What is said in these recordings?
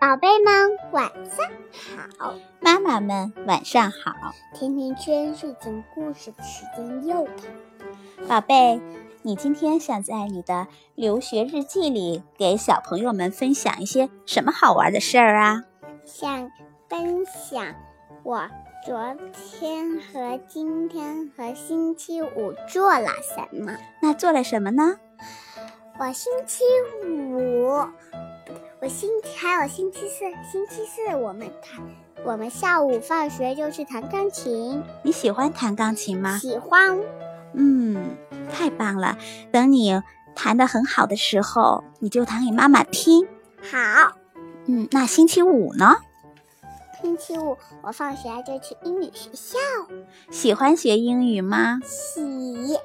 宝贝们晚上好，妈妈们晚上好。甜甜圈睡前故事的时间又到。宝贝，你今天想在你的留学日记里给小朋友们分享一些什么好玩的事儿啊？想分享我昨天和今天和星期五做了什么。那做了什么呢？我星期五，我星还有星期四，星期四我们弹，我们下午放学就去弹钢琴。你喜欢弹钢琴吗？喜欢。嗯，太棒了！等你弹得很好的时候，你就弹给妈妈听。好。嗯，那星期五呢？星期五我放学就去英语学校。喜欢学英语吗？喜。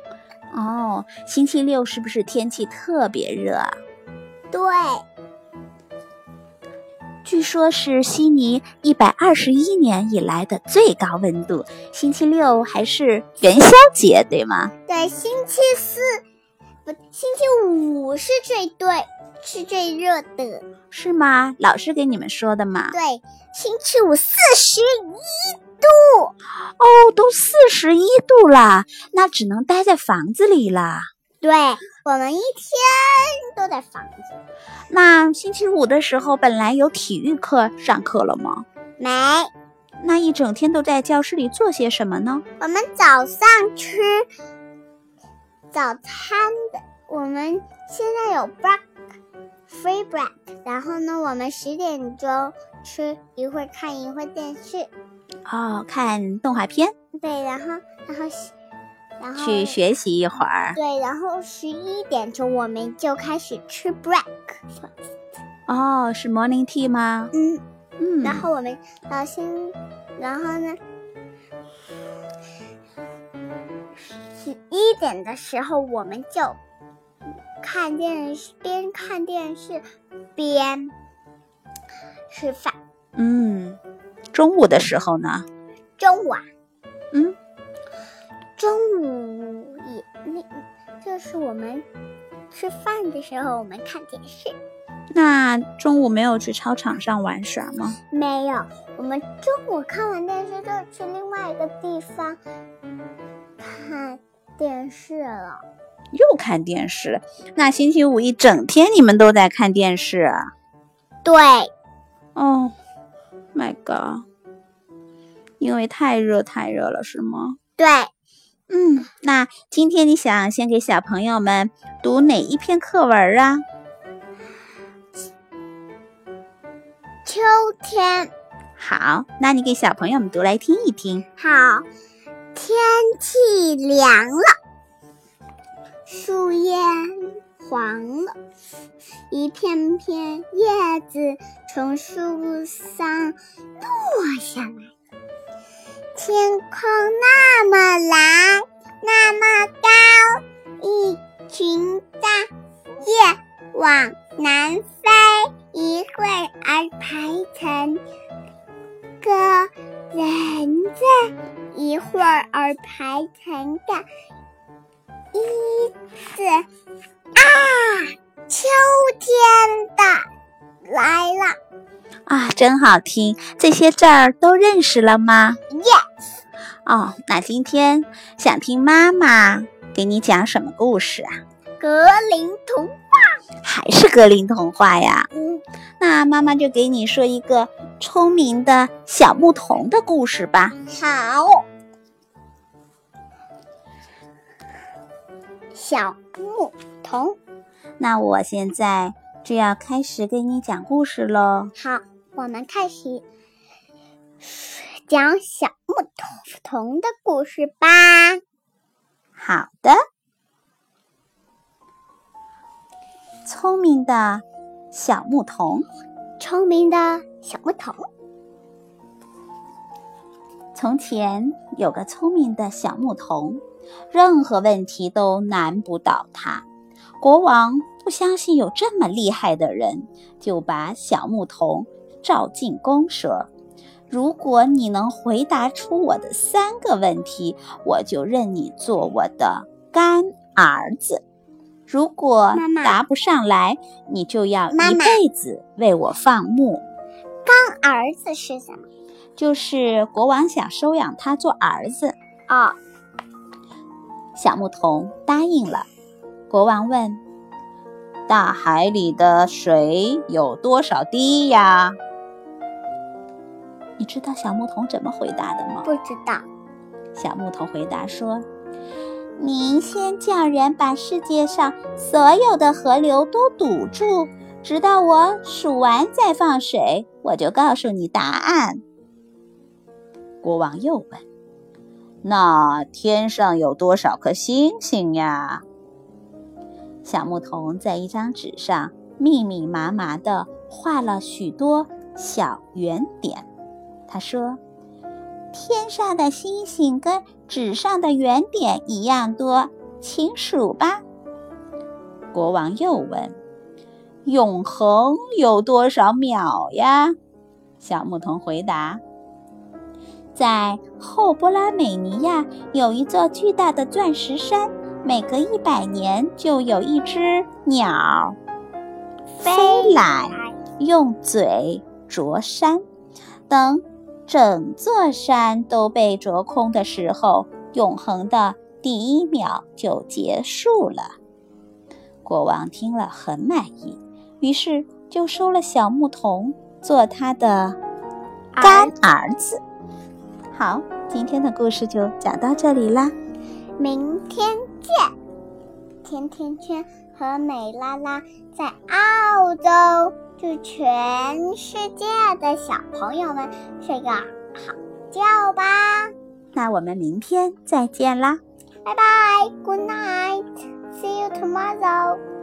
哦，星期六是不是天气特别热？对，据说是悉尼一百二十一年以来的最高温度。星期六还是元宵节，对吗？对，星期四不，星期五是最对，是最热的，是吗？老师给你们说的吗？对，星期五四十一。度哦，都四十一度了，那只能待在房子里了。对我们一天都在房子。那星期五的时候，本来有体育课上课了吗？没。那一整天都在教室里做些什么呢？我们早上吃早餐的，我们现在有 break free break，然后呢，我们十点钟吃一会儿，看一会儿电视。哦，看动画片。对，然后，然后，然后去学习一会儿。对，然后十一点钟我们就开始吃 break。哦，是 morning tea 吗？嗯嗯。然后我们到先，然后呢，十一点的时候我们就看电视，边看电视边吃饭。嗯。中午的时候呢？中午啊，嗯，就是我们吃饭的时候，我们看电视。那中午没有去操场上玩耍吗？没有，我们中午看完电视就去另外一个地方看电视了。又看电视？那星期五一整天你们都在看电视？对。哦。My God，因为太热太热了，是吗？对，嗯，那今天你想先给小朋友们读哪一篇课文啊？秋天。好，那你给小朋友们读来听一听。好，天气凉了，树叶。黄了，一片片叶子从树上落下来。天空那么蓝，那么高，一群大雁往南飞，一会儿排成个人字，一会儿排成个一字。啊，秋天的来了啊，真好听！这些字儿都认识了吗？Yes。哦，那今天想听妈妈给你讲什么故事啊？格林童话，还是格林童话呀？嗯，那妈妈就给你说一个聪明的小牧童的故事吧。好，小牧。童，那我现在就要开始给你讲故事喽。好，我们开始讲小牧童的故事吧。好的，聪明的小牧童，聪明的小牧童。从前有个聪明的小牧童，任何问题都难不倒他。国王不相信有这么厉害的人，就把小牧童召进宫说：“如果你能回答出我的三个问题，我就认你做我的干儿子；如果答不上来，你就要一辈子为我放牧。”干儿子是什么？就是国王想收养他做儿子。哦，小牧童答应了。国王问：“大海里的水有多少滴呀？”你知道小牧童怎么回答的吗？不知道。小牧童回答说：“您先叫人把世界上所有的河流都堵住，直到我数完再放水，我就告诉你答案。”国王又问：“那天上有多少颗星星呀？”小牧童在一张纸上密密麻麻地画了许多小圆点。他说：“天上的星星跟纸上的圆点一样多，请数吧。”国王又问：“永恒有多少秒呀？”小牧童回答：“在后波拉美尼亚有一座巨大的钻石山。”每隔一百年，就有一只鸟飞来，用嘴啄山。等整座山都被啄空的时候，永恒的第一秒就结束了。国王听了很满意，于是就收了小牧童做他的干儿子。好，今天的故事就讲到这里啦。明天见，甜甜圈和美拉拉在澳洲，祝全世界的小朋友们睡个好觉吧。那我们明天再见啦，拜拜，Good night，See you tomorrow。